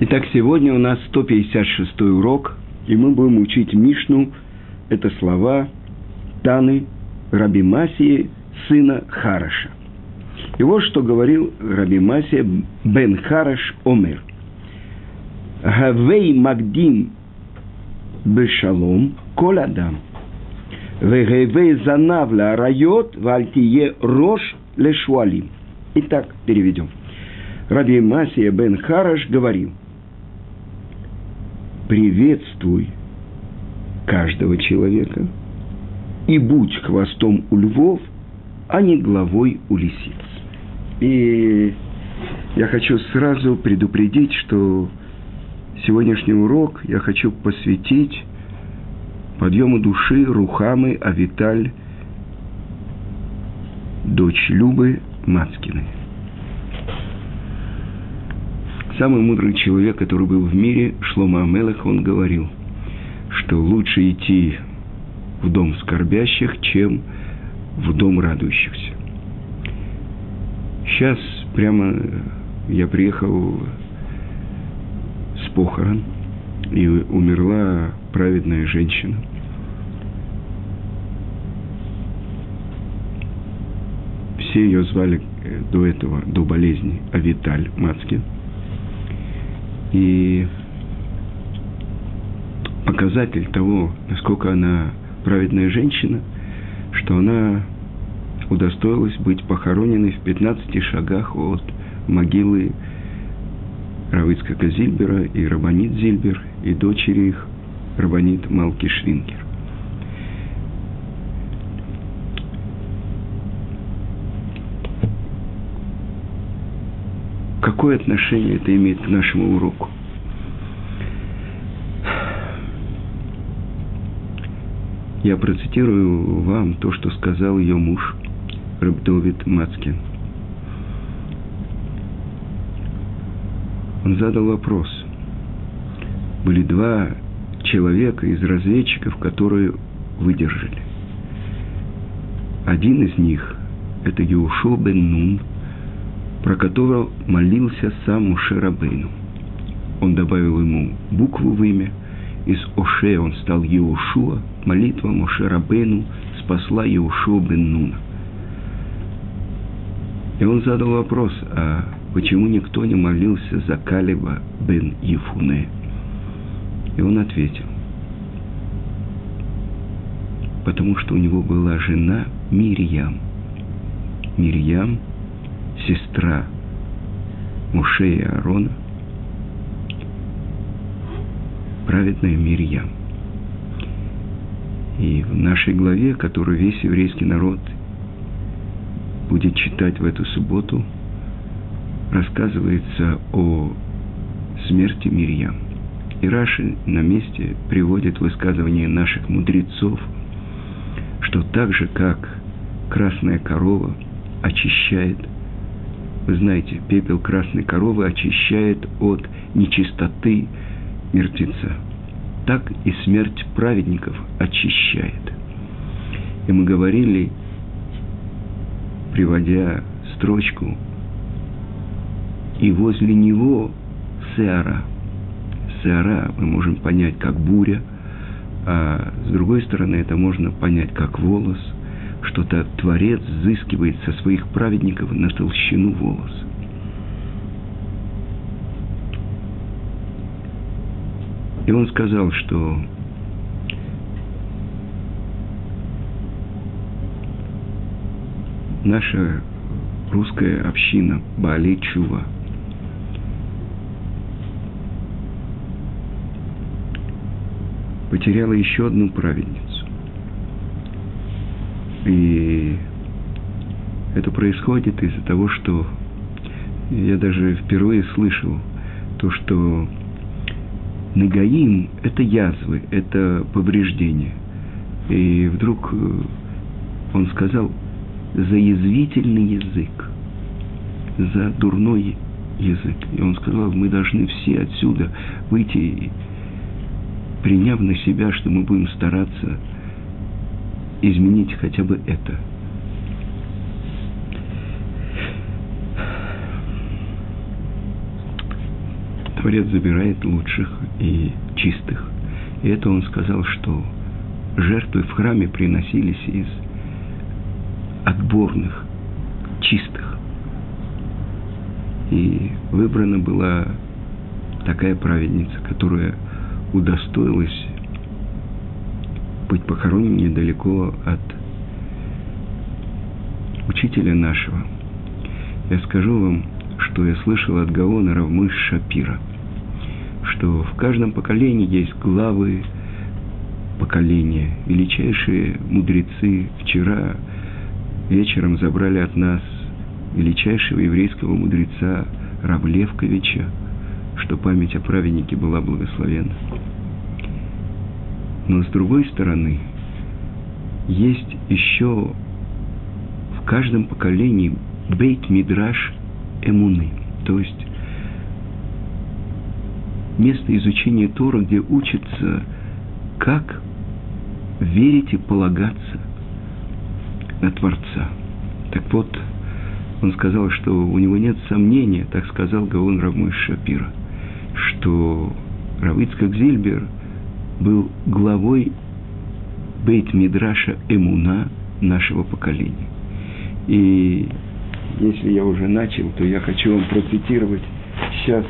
Итак, сегодня у нас 156 урок, и мы будем учить Мишну. Это слова Таны Раби Масии, сына Хараша. И вот что говорил Раби Масия бен Хараш Омер. Гавей Магдим Бешалом Кол Адам. Вегевей Занавля Райот Вальтие Рош Лешуалим. Итак, переведем. Раби Масия бен Хараш говорил, приветствуй каждого человека и будь хвостом у львов, а не главой у лисиц. И я хочу сразу предупредить, что сегодняшний урок я хочу посвятить подъему души Рухамы Авиталь, дочь Любы Мацкиной. Самый мудрый человек, который был в мире, Шлома Амелех, он говорил, что лучше идти в дом скорбящих, чем в дом радующихся. Сейчас прямо я приехал с похорон, и умерла праведная женщина. Все ее звали э, до этого, до болезни, Авиталь Мацкин – и показатель того, насколько она праведная женщина, что она удостоилась быть похороненной в 15 шагах от могилы Равицкака Зильбера и Рабанит Зильбер, и дочери их Рабанит Малки Швинкер. Какое отношение это имеет к нашему уроку? Я процитирую вам то, что сказал ее муж, Рабдовид Мацкин. Он задал вопрос. Были два человека из разведчиков, которые выдержали. Один из них – это Юшо бен Нун – про которого молился сам Муше Рабейну. Он добавил ему букву в имя. Из Оше он стал Еушуа. Молитва Муше Рабейну спасла Еушуа бен Нуна. И он задал вопрос, а почему никто не молился за Калиба бен Ефуне? И он ответил, потому что у него была жена Мирьям. Мирьям – сестра Муше и Аарона, праведная Мирьям. И в нашей главе, которую весь еврейский народ будет читать в эту субботу, рассказывается о смерти Мирьям. И Раши на месте приводит высказывание наших мудрецов, что так же, как красная корова очищает вы знаете, пепел красной коровы очищает от нечистоты мертвеца. Так и смерть праведников очищает. И мы говорили, приводя строчку, и возле него Сеара. Сеара мы можем понять как буря, а с другой стороны это можно понять как волос – что-то Творец взыскивает со своих праведников на толщину волос. И он сказал, что наша русская община Бали Чува потеряла еще одну праведницу. И это происходит из-за того, что я даже впервые слышал то, что Нагаим – это язвы, это повреждения. И вдруг э, он сказал за язвительный язык, за дурной язык. И он сказал, мы должны все отсюда выйти, приняв на себя, что мы будем стараться изменить хотя бы это. Творец забирает лучших и чистых. И это он сказал, что жертвы в храме приносились из отборных, чистых. И выбрана была такая праведница, которая удостоилась быть похоронена недалеко от учителя нашего. Я скажу вам, что я слышал от Гаона Равмыш Шапира, что в каждом поколении есть главы поколения, величайшие мудрецы. Вчера вечером забрали от нас величайшего еврейского мудреца Равлевковича, что память о праведнике была благословена. Но с другой стороны, есть еще в каждом поколении бейт мидраш эмуны, то есть место изучения Тора, где учится, как верить и полагаться на Творца. Так вот, он сказал, что у него нет сомнения, так сказал Гаон Рамыш Шапира, что Равицкак Зильбер был главой Бейт Мидраша Эмуна нашего поколения. И если я уже начал, то я хочу вам процитировать. Сейчас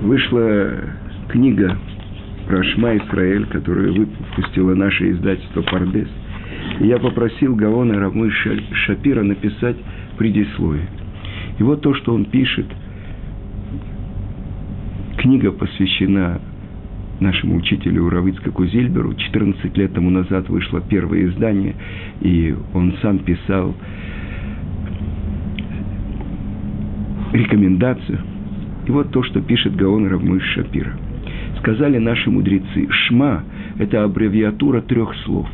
вышла книга про Шма Исраэль, которую выпустило наше издательство «Пардес». Я попросил Гаона Рамы Шапира написать предисловие. И вот то, что он пишет. Книга посвящена нашему учителю Равицкаку Зильберу. 14 лет тому назад вышло первое издание, и он сам писал рекомендацию. И вот то, что пишет Гаон Равмыш Шапира. Сказали наши мудрецы, «Шма» – это аббревиатура трех слов.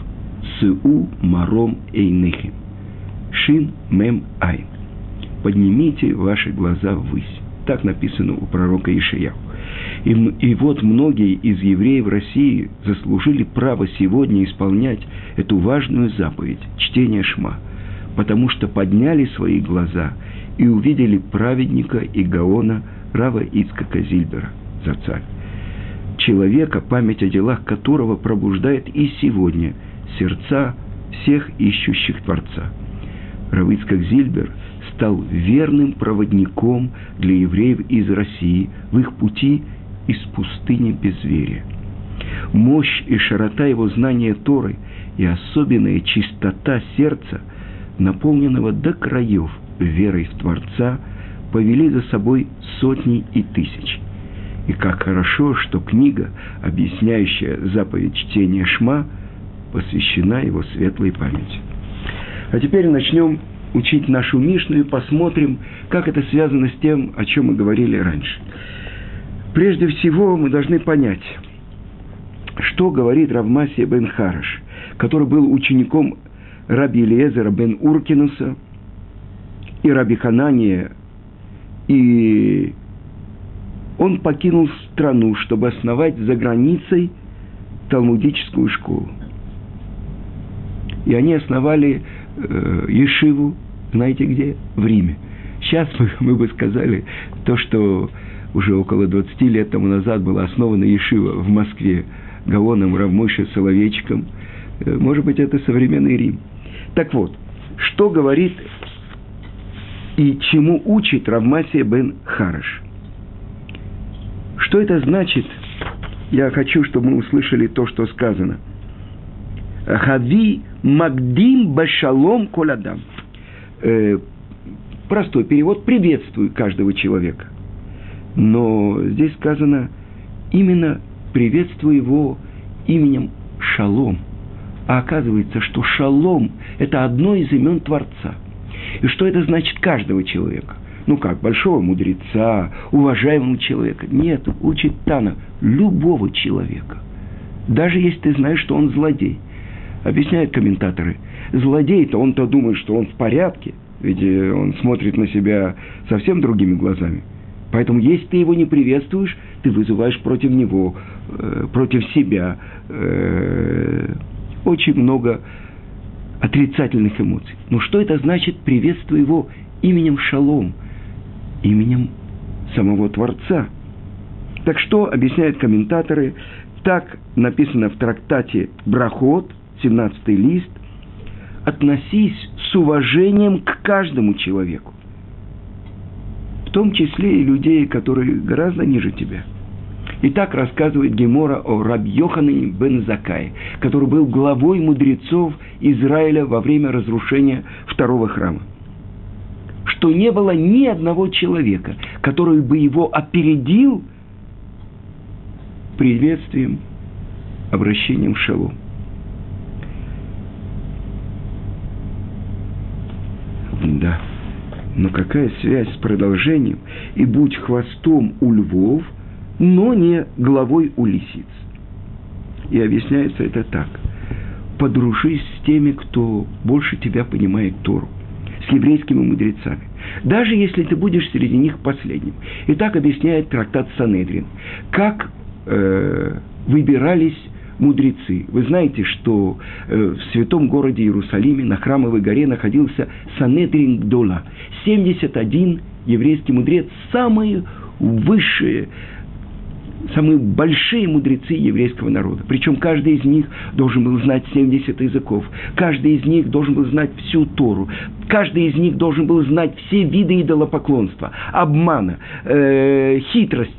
«Сыу маром эйныхим». «Шин мем айн». «Поднимите ваши глаза ввысь». Так написано у пророка Ишияу. И, и вот многие из евреев России заслужили право сегодня исполнять эту важную заповедь – чтение Шма, потому что подняли свои глаза и увидели праведника и Гаона Рава Ицкака Зильбера, за царь. Человека, память о делах которого пробуждает и сегодня сердца всех ищущих Творца. Равицкак Зильбер стал верным проводником для евреев из России в их пути из пустыни безверия. Мощь и широта его знания Торы и особенная чистота сердца, наполненного до краев верой в Творца, повели за собой сотни и тысяч. И как хорошо, что книга, объясняющая заповедь чтения Шма, посвящена его светлой памяти. А теперь начнем учить нашу Мишну и посмотрим, как это связано с тем, о чем мы говорили раньше. Прежде всего, мы должны понять, что говорит Равмасия бен Хараш, который был учеником Раби Элиезера бен Уркинуса и Раби Ханания, и он покинул страну, чтобы основать за границей талмудическую школу. И они основали э, Ешиву, знаете где? В Риме. Сейчас мы, мы бы сказали то, что уже около 20 лет тому назад была основана Ешива в Москве Гаоном Равмойше Соловейчиком. Э, может быть, это современный Рим. Так вот, что говорит и чему учит Равмасия бен Хараш? Что это значит? Я хочу, чтобы мы услышали то, что сказано. Хави Магдим Башалом Коладам. Э, простой перевод «приветствую каждого человека». Но здесь сказано именно приветствую его именем Шалом. А оказывается, что Шалом – это одно из имен Творца. И что это значит каждого человека? Ну как, большого мудреца, уважаемого человека? Нет, учит Тана, любого человека. Даже если ты знаешь, что он злодей. Объясняют комментаторы. Злодей-то он-то думает, что он в порядке, ведь э, он смотрит на себя совсем другими глазами. Поэтому, если ты его не приветствуешь, ты вызываешь против него, э, против себя э, очень много отрицательных эмоций. Но что это значит приветствую его именем Шалом, именем самого Творца. Так что объясняют комментаторы, так написано в трактате Брахот, 17 лист, относись с уважением к каждому человеку, том числе и людей, которые гораздо ниже тебя. И так рассказывает Гемора о Раб Йоханане бен Закае, который был главой мудрецов Израиля во время разрушения второго храма. Что не было ни одного человека, который бы его опередил приветствием, обращением в шалом. Но какая связь с продолжением? И будь хвостом у львов, но не головой у лисиц. И объясняется это так. Подружись с теми, кто больше тебя понимает Тору, с еврейскими мудрецами. Даже если ты будешь среди них последним. И так объясняет трактат Санедрин. Как э, выбирались мудрецы. Вы знаете, что э, в святом городе Иерусалиме на Храмовой горе находился Санедрин Гдола. 71 еврейский мудрец, самые высшие, самые большие мудрецы еврейского народа. Причем каждый из них должен был знать 70 языков. Каждый из них должен был знать всю Тору. Каждый из них должен был знать все виды идолопоклонства, обмана, э, хитрость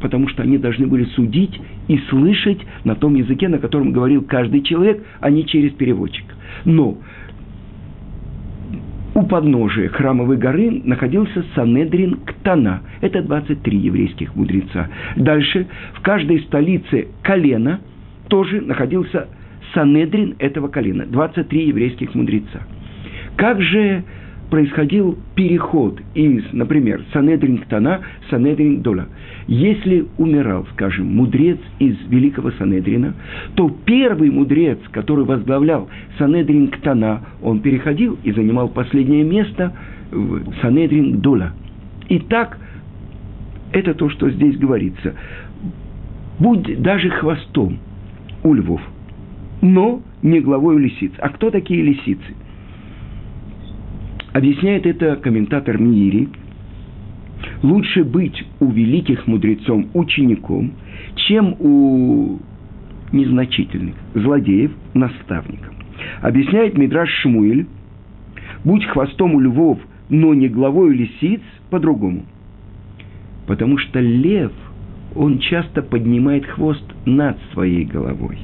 потому что они должны были судить и слышать на том языке, на котором говорил каждый человек, а не через переводчика. Но у подножия храмовой горы находился Санедрин Ктана. Это 23 еврейских мудреца. Дальше в каждой столице колена тоже находился Санедрин этого колена. 23 еврейских мудреца. Как же происходил переход из, например, Санедрин Ктана, Санедрин Дола. Если умирал, скажем, мудрец из Великого Санедрина, то первый мудрец, который возглавлял Санедрин Ктана, он переходил и занимал последнее место в Санедрин Дола. И так, это то, что здесь говорится. Будь даже хвостом у львов, но не главой у лисиц. А кто такие лисицы? Объясняет это комментатор Мири. Лучше быть у великих мудрецом учеником, чем у незначительных злодеев наставником. Объясняет Мидраш Шмуэль, будь хвостом у львов, но не главой у лисиц, по-другому. Потому что лев, он часто поднимает хвост над своей головой.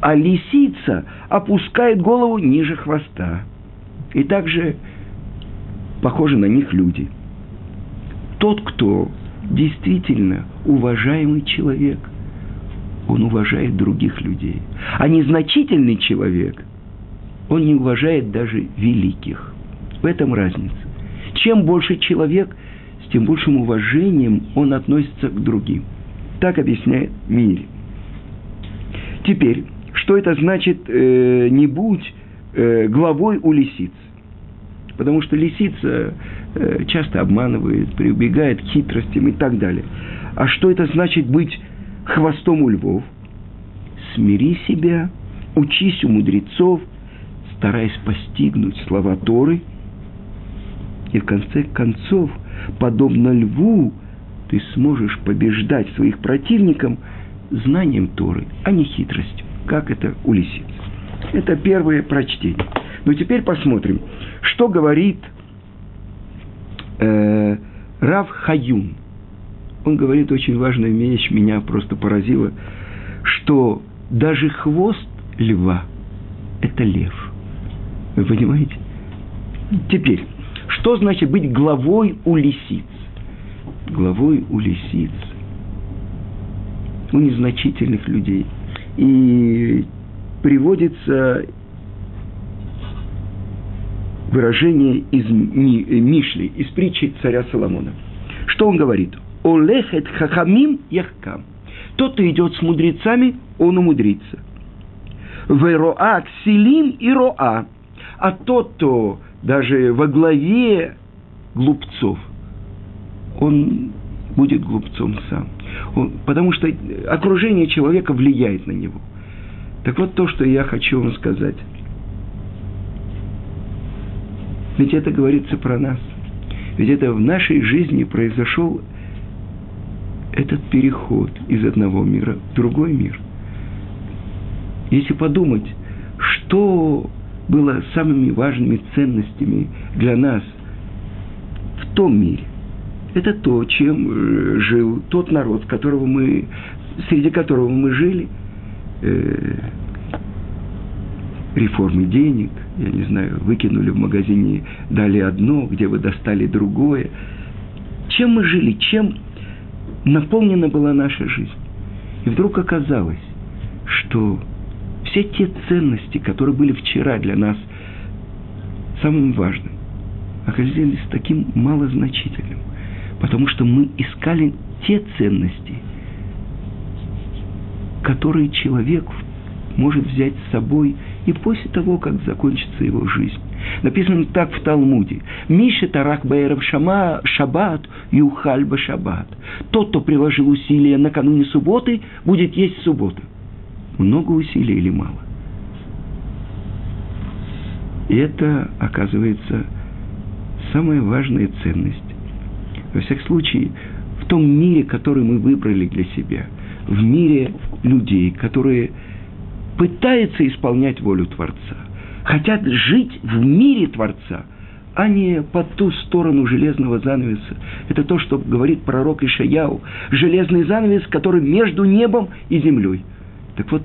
А лисица опускает голову ниже хвоста. И также похожи на них люди. Тот, кто действительно уважаемый человек, он уважает других людей. А незначительный человек, он не уважает даже великих. В этом разница. Чем больше человек, с тем большим уважением он относится к другим. Так объясняет Мири. Теперь, что это значит э, не будь э, главой у лисиц? Потому что лисица э, часто обманывает, прибегает к хитростям и так далее. А что это значит быть хвостом у львов? Смири себя, учись у мудрецов, стараясь постигнуть слова Торы. И в конце концов, подобно льву, ты сможешь побеждать своих противников знанием Торы, а не хитростью, как это у лисиц. Это первое прочтение. Но теперь посмотрим, что говорит э, Рав Хаюн. Он говорит очень важную вещь, меня просто поразило, что даже хвост льва – это лев. Вы понимаете? Теперь, что значит быть главой у лисиц? Главой у лисиц, у незначительных людей. И приводится выражение из Мишли, из притчи царя Соломона. Что он говорит? Олехет хахамим яхкам. Тот, кто идет с мудрецами, он умудрится. Вероа ксилим и роа. А тот, кто даже во главе глупцов, он будет глупцом сам. Он, потому что окружение человека влияет на него. Так вот то, что я хочу вам сказать. Ведь это говорится про нас. Ведь это в нашей жизни произошел этот переход из одного мира в другой мир. Если подумать, что было самыми важными ценностями для нас в том мире, это то, чем э, жил тот народ, которого мы, среди которого мы жили, э, реформы денег, я не знаю, выкинули в магазине, дали одно, где вы достали другое. Чем мы жили, чем наполнена была наша жизнь. И вдруг оказалось, что все те ценности, которые были вчера для нас самым важным, оказались таким малозначительным, потому что мы искали те ценности, которые человек может взять с собой и после того, как закончится его жизнь. Написано так в Талмуде. Миша Тарак Баэров Шама Шаббат Юхальба Шаббат. Тот, кто приложил усилия накануне субботы, будет есть субботу. Много усилий или мало? И это, оказывается, самая важная ценность. Во всяком случае, в том мире, который мы выбрали для себя, в мире людей, которые пытаются исполнять волю Творца, хотят жить в мире Творца, а не по ту сторону железного занавеса. Это то, что говорит пророк Ишаяу. Железный занавес, который между небом и землей. Так вот,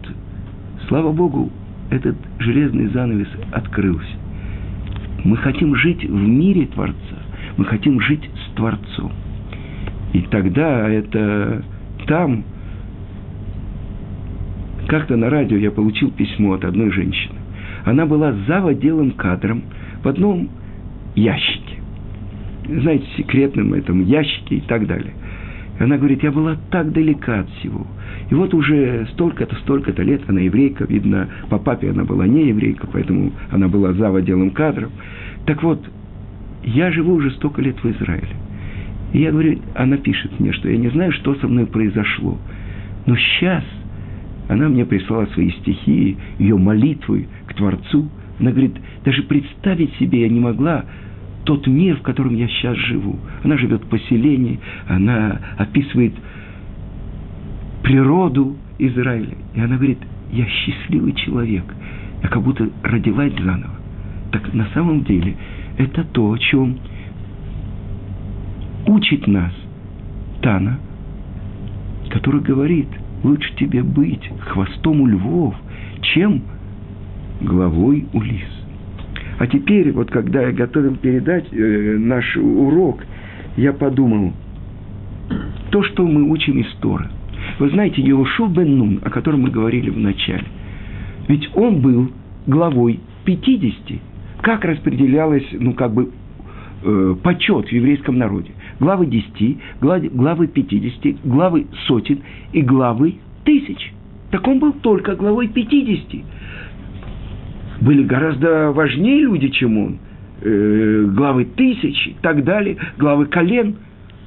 слава Богу, этот железный занавес открылся. Мы хотим жить в мире Творца. Мы хотим жить с Творцом. И тогда это там, как-то на радио я получил письмо от одной женщины. Она была за отделом кадром в одном ящике. Знаете, секретном этом ящике и так далее. Она говорит, я была так далека от всего. И вот уже столько-то, столько-то лет она еврейка, видно, по папе она была не еврейка, поэтому она была за отделом кадров. Так вот, я живу уже столько лет в Израиле. И я говорю, она пишет мне, что я не знаю, что со мной произошло. Но сейчас она мне прислала свои стихи, ее молитвы к Творцу. Она говорит, даже представить себе я не могла тот мир, в котором я сейчас живу. Она живет в поселении, она описывает природу Израиля. И она говорит, я счастливый человек, я как будто родилась заново. Так на самом деле это то, о чем учит нас Тана, который говорит, лучше тебе быть хвостом у львов, чем главой у лис. А теперь, вот когда я готовил передать э, наш урок, я подумал, то, что мы учим из Тора. Вы знаете, Иошу бен Нун, о котором мы говорили в начале, ведь он был главой 50. Как распределялось, ну, как бы, э, почет в еврейском народе? Главы 10, главы, главы 50, главы сотен и главы тысяч. Так он был только главой 50 были гораздо важнее люди, чем он. Э, главы тысячи и так далее, главы колен.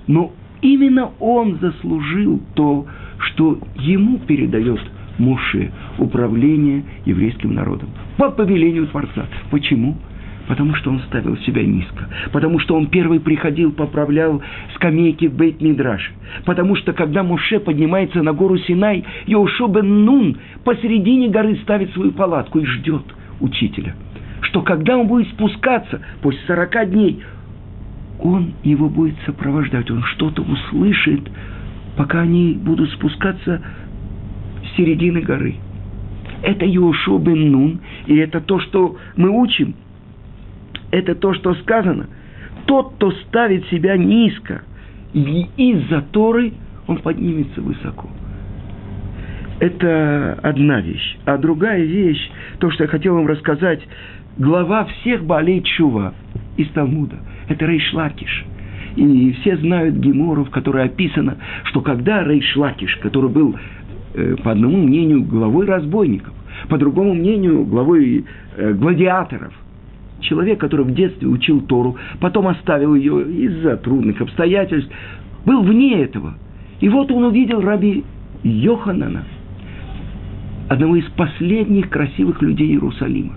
Но именно он заслужил то, что ему передает Муше управление еврейским народом. По повелению Творца. Почему? Потому что он ставил себя низко. Потому что он первый приходил, поправлял скамейки в бейт мидраш Потому что когда Муше поднимается на гору Синай, Йошо бен Нун посередине горы ставит свою палатку и ждет – учителя, что когда он будет спускаться после 40 дней, он его будет сопровождать, он что-то услышит, пока они будут спускаться с середины горы. Это Йошуа бен Нун, и это то, что мы учим. Это то, что сказано. Тот, кто ставит себя низко, из-за Торы, он поднимется высоко – это одна вещь. А другая вещь, то, что я хотел вам рассказать, глава всех בעלי תשובה из Талмуда. Это Рейш Лакиш. И все знают Гемору, в которой описано, что когда Рейш Лакиш, который был, э, по одному мнению, главой разбойников, по другому мнению, главой э, гладиаторов, человек, который в детстве учил Тору, потом оставил ее из-за трудных обстоятельств, был вне этого. И вот он увидел раби Йоханана – одного из последних красивых людей Иерусалима.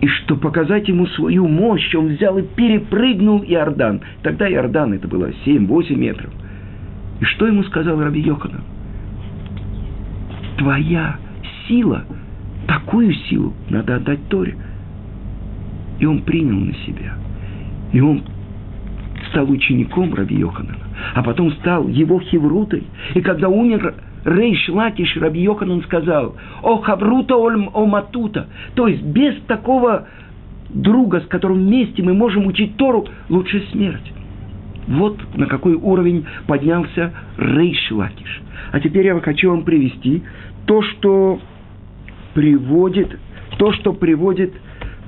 И что показать ему свою мощь, он взял и перепрыгнул Иордан. Тогда Иордан это было 7-8 метров. И что ему сказал Раби Йоханан? Твоя сила, такую силу надо отдать Торе. И он принял на себя. И он стал учеником Раби Йоханана, а потом стал его хеврутой. И когда умер Рейш Лакиш, Раби Йоханан сказал, «או חברותא או מיתותא», то есть без такого друга, с которым вместе мы можем учить Тору, лучше смерть. Вот на какой уровень поднялся Рейш Лакиш. А теперь я хочу вам привести то, что приводит, то, что приводит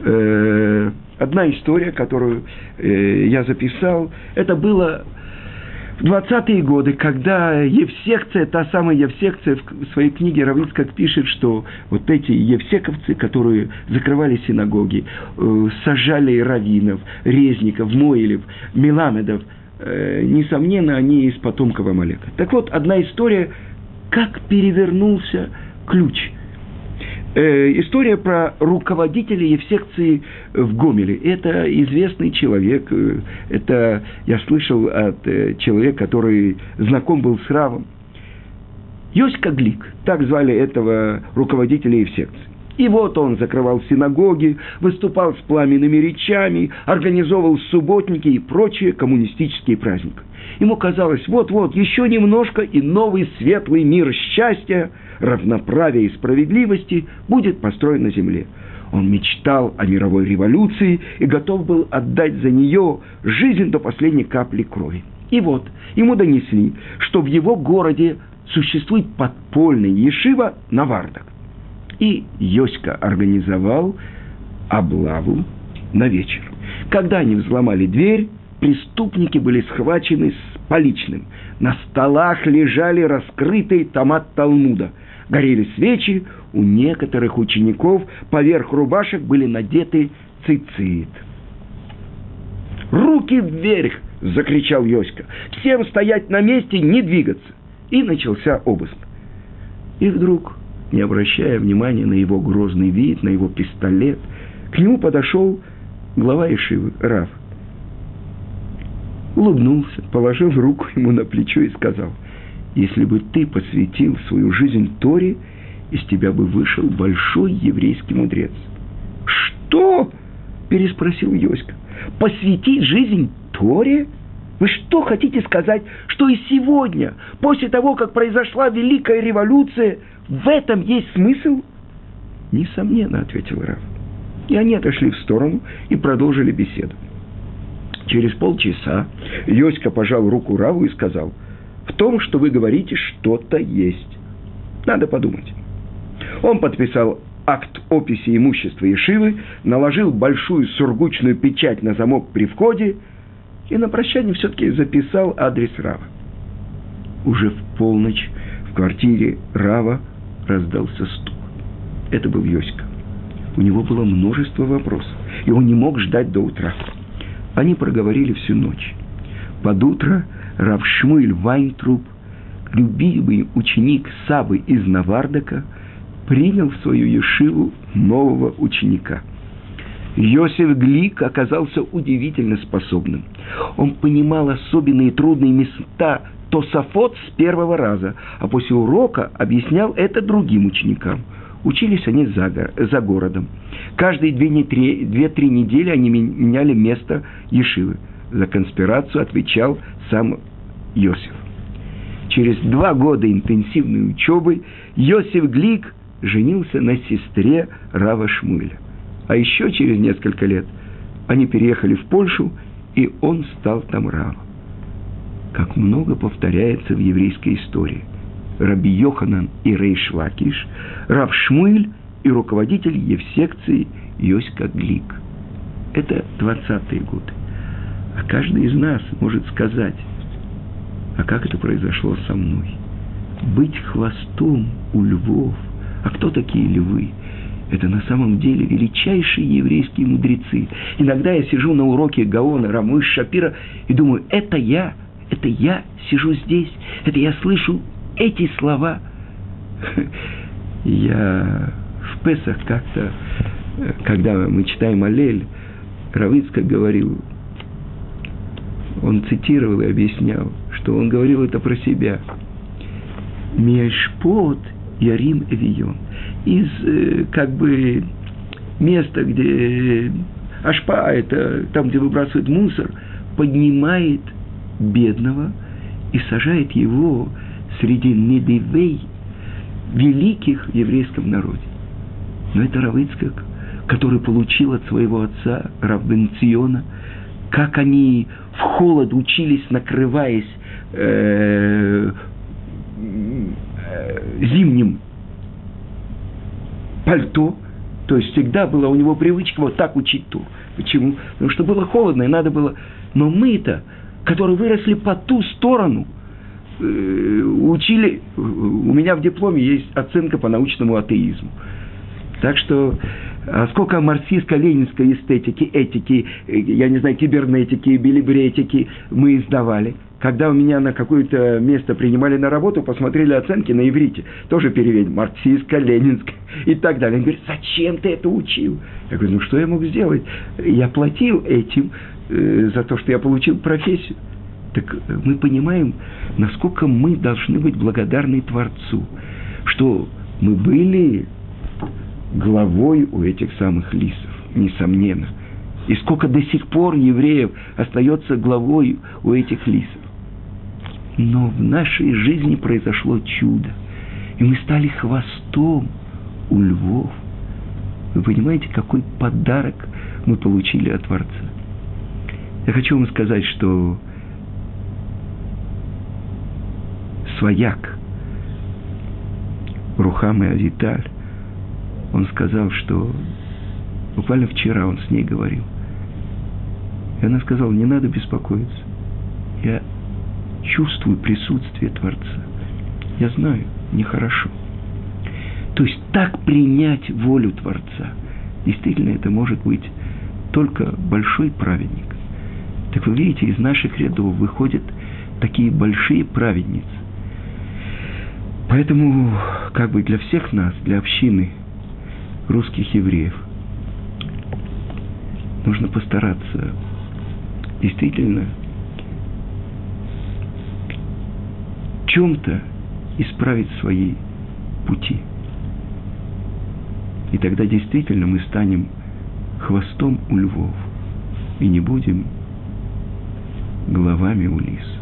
э, одна история, которую э, я записал. Это было в 20-е годы, когда Евсекция, та самая Евсекция в своей книге Равицкак пишет, что вот эти евсековцы, которые закрывали синагоги, э, сажали раввинов, резников, моилев, меламедов, э, несомненно, они из потомков Амалека. Так вот, одна история, как перевернулся ключ – э, история про руководителя Евсекции в Гомеле. Это известный человек. Э, это я слышал от э, человека, который знаком был с Равом. Йоська Глик, так звали этого руководителя Евсекции. И вот он закрывал синагоги, выступал с пламенными речами, организовывал субботники и прочие коммунистические праздники. Ему казалось, вот-вот, еще немножко, и новый светлый мир счастья – равноправия и справедливости будет построен на земле. Он мечтал о мировой революции и готов был отдать за нее жизнь до последней капли крови. И вот, ему донесли, что в его городе существует подпольный ешива Навардак. И Йоська организовал облаву на вечер. Когда они взломали дверь, преступники были схвачены с поличным. На столах лежали раскрытые томат Талмуда – горели свечи, у некоторых учеников поверх рубашек были надеты цицит. «Руки вверх!» – закричал Йоська. «Всем стоять на месте, не двигаться!» И начался обыск. И вдруг, не обращая внимания на его грозный вид, на его пистолет, к нему подошел глава Ишивы, Рав. Улыбнулся, положил руку ему на плечо и сказал – если бы ты посвятил свою жизнь Торе, из тебя бы вышел большой еврейский мудрец. «Что?» – переспросил Йоська. «Посвятить жизнь Торе? Вы что хотите сказать, что и сегодня, после того, как произошла Великая Революция, в этом есть смысл?» «Несомненно», – ответил Раф. И они отошли в сторону и продолжили беседу. Через полчаса Йоська пожал руку Раву и сказал – в том, что вы говорите, что-то есть. Надо подумать. Он подписал акт описи имущества Ешивы, наложил большую сургучную печать на замок при входе и на прощание все-таки записал адрес Рава. Уже в полночь в квартире Рава раздался стук. Это был Йоська. У него было множество вопросов, и он не мог ждать до утра. Они проговорили всю ночь. Под утро Равшмуэль Вайнтруп, любимый ученик Сабы из Навардака, принял в свою ешиву нового ученика. Йосиф Глик оказался удивительно способным. Он понимал особенные трудные места Тософот с первого раза, а после урока объяснял это другим ученикам. Учились они за, за городом. Каждые две-три недели они меняли место Ешивы. За конспирацию отвечал сам Йосиф. Через два года интенсивной учебы Йосиф Глик женился на сестре Рава Шмуэля. А еще через несколько лет они переехали в Польшу, и он стал там Равом. Как много повторяется в еврейской истории. Раби Йоханан и Рейш Лакиш, Рав Шмуэль и руководитель Евсекции Йоська Глик. Это 20-е годы. А каждый из нас может сказать, а как это произошло со мной? Быть хвостом у львов. А кто такие львы? Это на самом деле величайшие еврейские мудрецы. Иногда я сижу на уроке Гаона, Рамыш, Шапира и думаю, это я, это я сижу здесь, это я слышу эти слова. Я в Песах как-то, когда мы читаем Алель, Равицкак говорил, он цитировал и объяснял, что он говорил это про себя. Мешпот Ярим Эвион. Из э, как бы места, где Ашпа, это там, где выбрасывают мусор, поднимает бедного и сажает его среди недевей великих в еврейском народе. Но это Равыцкак, который получил от своего отца Равбенциона, как они в холод учились, накрываясь э, зимним пальто, то есть всегда была у него привычка вот так учить тур. Почему? Потому что было холодно, и надо было... Но мы-то, которые выросли по ту сторону, э, учили... У меня в дипломе есть оценка по научному атеизму. Так что а сколько марксистско-ленинской эстетики, этики, э, я не знаю, кибернетики, билибретики мы издавали. Когда у меня на какое-то место принимали на работу, посмотрели оценки на иврите, тоже перевели, марксистско, ленинско и так далее. Они говорят, зачем ты это учил? Я говорю, ну что я мог сделать? Я платил этим э, за то, что я получил профессию. Так мы понимаем, насколько мы должны быть благодарны Творцу, что мы были главой у этих самых лисов, несомненно. И сколько до сих пор евреев остается главой у этих лисов. Но в нашей жизни произошло чудо. И мы стали хвостом у львов. Вы понимаете, какой подарок мы получили от Творца? Я хочу вам сказать, что свояк Рухам и Азиталь он сказал, что буквально вчера он с ней говорил. И она сказала, не надо беспокоиться. Я чувствую присутствие Творца. Я знаю, нехорошо. То есть так принять волю Творца. Действительно, это может быть только большой праведник. Так вы видите, из наших рядов выходят такие большие праведницы. Поэтому, как бы для всех нас, для общины – русских евреев. Нужно постараться действительно чем-то исправить свои пути. И тогда действительно мы станем хвостом у львов и не будем головами у лис.